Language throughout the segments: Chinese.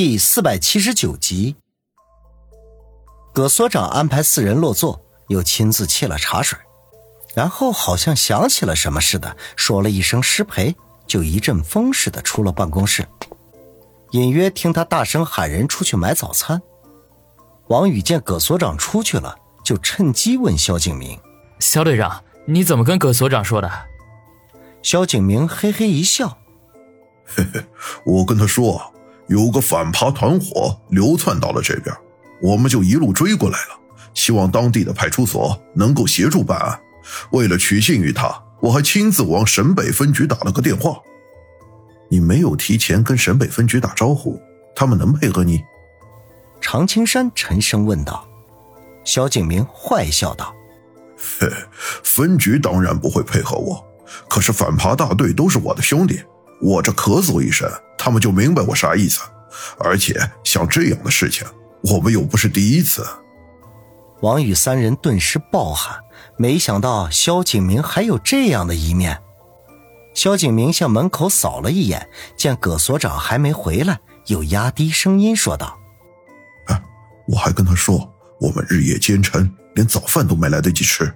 第四百七十九集，葛所长安排四人落座，又亲自沏了茶水，然后好像想起了什么似的，说了一声“失陪”，就一阵风似的出了办公室。隐约听他大声喊人出去买早餐。王宇见葛所长出去了，就趁机问萧景明：“肖队长，你怎么跟葛所长说的？”萧景明嘿嘿一笑：“嘿嘿，我跟他说。”有个反扒团伙流窜到了这边，我们就一路追过来了，希望当地的派出所能够协助办案。为了取信于他，我还亲自往沈北分局打了个电话。你没有提前跟沈北分局打招呼，他们能配合你？常青山沉声问道。萧景明坏笑道：“嘿，分局当然不会配合我，可是反扒大队都是我的兄弟。”我这咳嗽一声，他们就明白我啥意思。而且像这样的事情，我们又不是第一次。王宇三人顿时暴汗，没想到萧景明还有这样的一面。萧景明向门口扫了一眼，见葛所长还没回来，又压低声音说道：“哎，我还跟他说，我们日夜兼程，连早饭都没来得及吃。”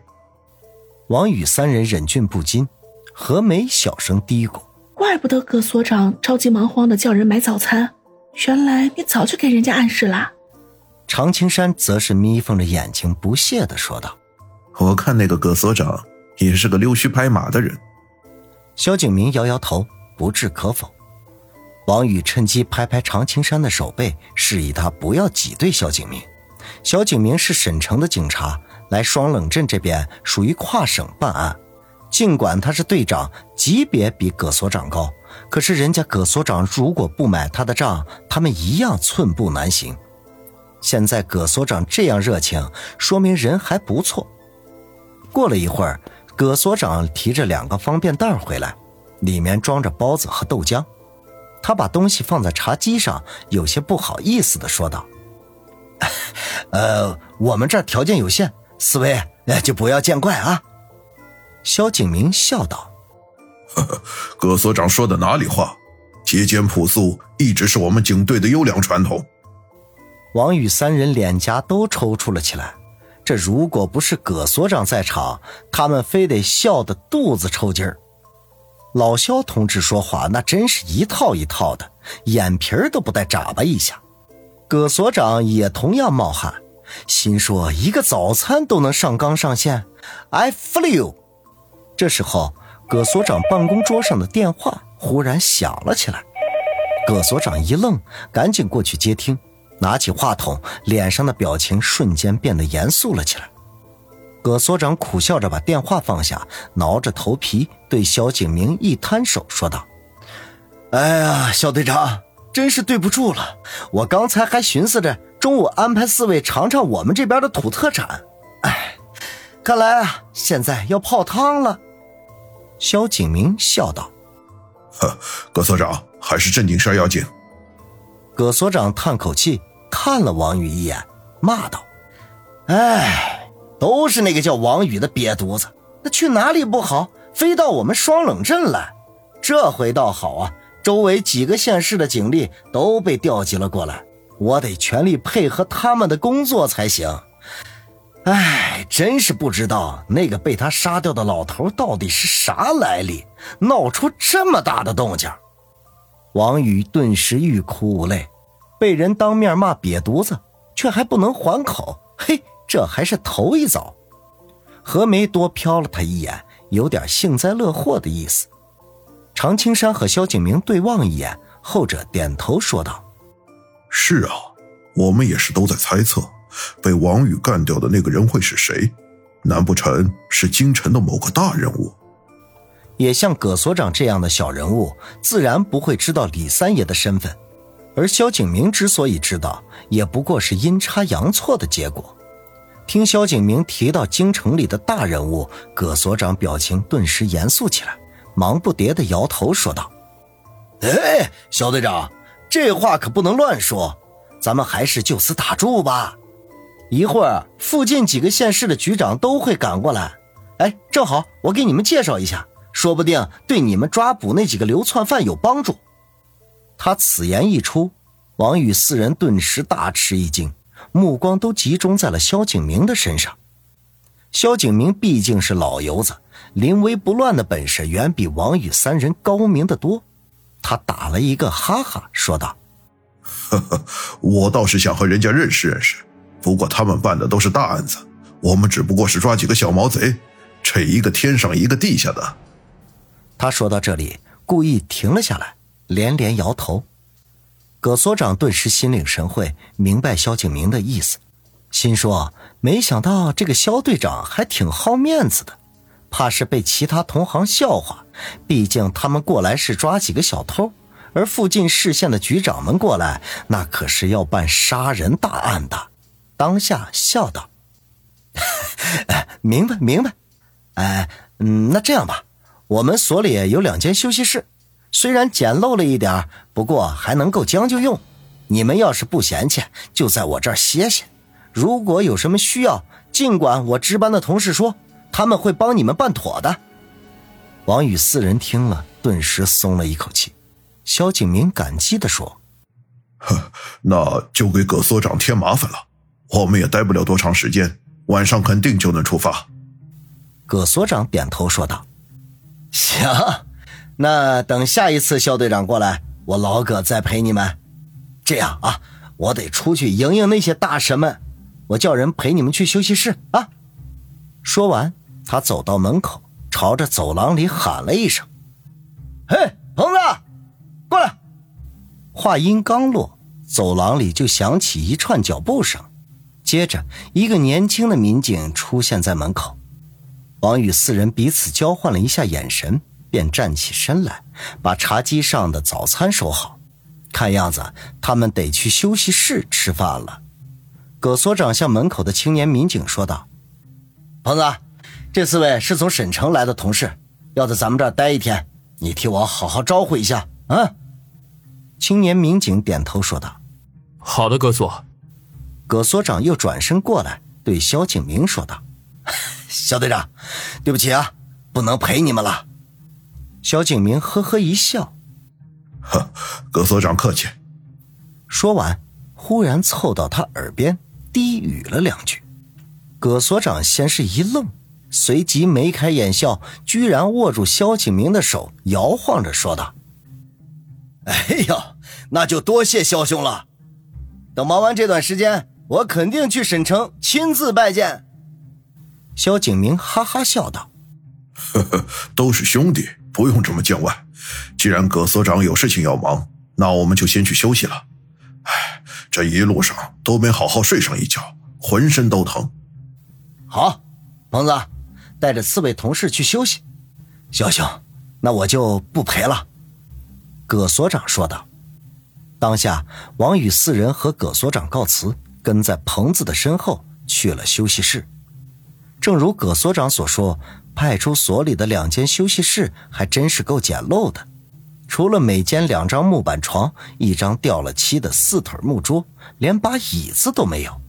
王宇三人忍俊不禁，何梅小声嘀咕。怪不得葛所长着急忙慌的叫人买早餐，原来你早就给人家暗示了。常青山则是眯缝着眼睛，不屑的说道：“我看那个葛所长也是个溜须拍马的人。”萧景明摇摇头，不置可否。王宇趁机拍拍常青山的手背，示意他不要挤兑萧景明。萧景明是省城的警察，来双冷镇这边属于跨省办案。尽管他是队长，级别比葛所长高，可是人家葛所长如果不买他的账，他们一样寸步难行。现在葛所长这样热情，说明人还不错。过了一会儿，葛所长提着两个方便袋回来，里面装着包子和豆浆。他把东西放在茶几上，有些不好意思地说道：“呃，我们这儿条件有限，四位就不要见怪啊。”萧景明笑道：“呵呵，葛所长说的哪里话？节俭朴素一直是我们警队的优良传统。”王宇三人脸颊都抽搐了起来。这如果不是葛所长在场，他们非得笑得肚子抽筋儿。老肖同志说话那真是一套一套的，眼皮儿都不带眨巴一下。葛所长也同样冒汗，心说一个早餐都能上纲上线，I feel。这时候，葛所长办公桌上的电话忽然响了起来。葛所长一愣，赶紧过去接听，拿起话筒，脸上的表情瞬间变得严肃了起来。葛所长苦笑着把电话放下，挠着头皮对肖景明一摊手，说道：“哎呀，肖队长，真是对不住了。我刚才还寻思着中午安排四位尝尝我们这边的土特产。哎，看来啊，现在要泡汤了。”萧景明笑道：“呵，葛所长还是正经事要紧。”葛所长叹口气，看了王宇一眼，骂道：“哎，都是那个叫王宇的瘪犊子！那去哪里不好，非到我们双冷镇来。这回倒好啊，周围几个县市的警力都被调集了过来，我得全力配合他们的工作才行。”哎，真是不知道那个被他杀掉的老头到底是啥来历，闹出这么大的动静。王宇顿时欲哭无泪，被人当面骂瘪犊子，却还不能还口，嘿，这还是头一遭。何梅多瞟了他一眼，有点幸灾乐祸的意思。常青山和萧景明对望一眼，后者点头说道：“是啊，我们也是都在猜测。”被王宇干掉的那个人会是谁？难不成是京城的某个大人物？也像葛所长这样的小人物，自然不会知道李三爷的身份。而萧景明之所以知道，也不过是阴差阳错的结果。听萧景明提到京城里的大人物，葛所长表情顿时严肃起来，忙不迭地摇头说道：“哎，萧队长，这话可不能乱说，咱们还是就此打住吧。”一会儿，附近几个县市的局长都会赶过来。哎，正好我给你们介绍一下，说不定对你们抓捕那几个流窜犯有帮助。他此言一出，王宇四人顿时大吃一惊，目光都集中在了萧景明的身上。萧景明毕竟是老油子，临危不乱的本事远比王宇三人高明的多。他打了一个哈哈，说道：“呵呵，我倒是想和人家认识认识，不过他们办的都是大案子，我们只不过是抓几个小毛贼，这一个天上一个地下的。”他说到这里，故意停了下来，连连摇头。葛所长顿时心领神会，明白萧景明的意思，心说：没想到这个萧队长还挺好面子的，怕是被其他同行笑话。毕竟他们过来是抓几个小偷，而附近市县的局长们过来，那可是要办杀人大案的。当下笑道：“ 明白，明白。哎，嗯，那这样吧。”我们所里有两间休息室，虽然简陋了一点，不过还能够将就用。你们要是不嫌弃，就在我这儿歇歇。如果有什么需要，尽管我值班的同事说，他们会帮你们办妥的。王宇四人听了，顿时松了一口气。萧景明感激地说：“呵，那就给葛所长添麻烦了。我们也待不了多长时间，晚上肯定就能出发。”葛所长点头说道。行，那等下一次肖队长过来，我老葛再陪你们。这样啊，我得出去迎迎那些大神们，我叫人陪你们去休息室啊。说完，他走到门口，朝着走廊里喊了一声：“嘿，鹏子，过来！”话音刚落，走廊里就响起一串脚步声，接着一个年轻的民警出现在门口。王宇四人彼此交换了一下眼神，便站起身来，把茶几上的早餐收好。看样子他们得去休息室吃饭了。葛所长向门口的青年民警说道：“鹏子，这四位是从省城来的同事，要在咱们这儿待一天，你替我好好招呼一下。”啊！青年民警点头说道：“好的，葛所。”葛所长又转身过来对萧景明说道。肖队长，对不起啊，不能陪你们了。萧景明呵呵一笑，呵，葛所长客气。说完，忽然凑到他耳边低语了两句。葛所长先是一愣，随即眉开眼笑，居然握住萧景明的手，摇晃着说道：“哎呦，那就多谢萧兄了。等忙完这段时间，我肯定去沈城亲自拜见。”萧景明哈哈笑道：“呵呵，都是兄弟，不用这么见外。既然葛所长有事情要忙，那我们就先去休息了。哎，这一路上都没好好睡上一觉，浑身都疼。好，鹏子，带着四位同事去休息。萧兄，那我就不陪了。”葛所长说道。当下，王宇四人和葛所长告辞，跟在棚子的身后去了休息室。正如葛所长所说，派出所里的两间休息室还真是够简陋的，除了每间两张木板床、一张掉了漆的四腿木桌，连把椅子都没有。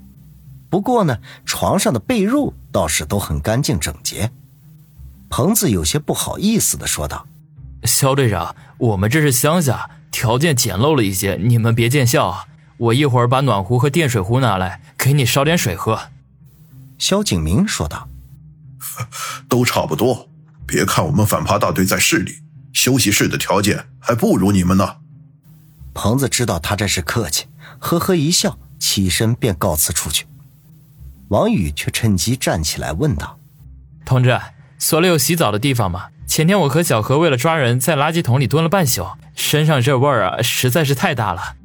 不过呢，床上的被褥倒是都很干净整洁。彭子有些不好意思的说道：“肖队长，我们这是乡下，条件简陋了一些，你们别见笑啊。我一会儿把暖壶和电水壶拿来，给你烧点水喝。”萧景明说道：“ 都差不多。别看我们反扒大队在市里，休息室的条件还不如你们呢。”彭子知道他这是客气，呵呵一笑，起身便告辞出去。王宇却趁机站起来问道：“同志，所里有洗澡的地方吗？前天我和小何为了抓人，在垃圾桶里蹲了半宿，身上这味儿啊，实在是太大了。”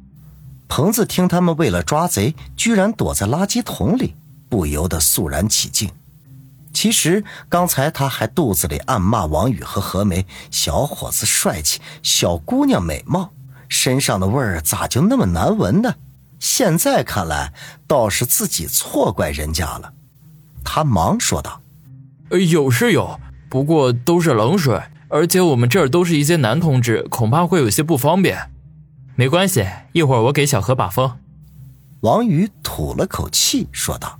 彭子听他们为了抓贼，居然躲在垃圾桶里。不由得肃然起敬。其实刚才他还肚子里暗骂王宇和何梅：“小伙子帅气，小姑娘美貌，身上的味儿咋就那么难闻呢？”现在看来，倒是自己错怪人家了。他忙说道：“有是有，不过都是冷水，而且我们这儿都是一些男同志，恐怕会有些不方便。没关系，一会儿我给小何把风。”王宇吐了口气说道。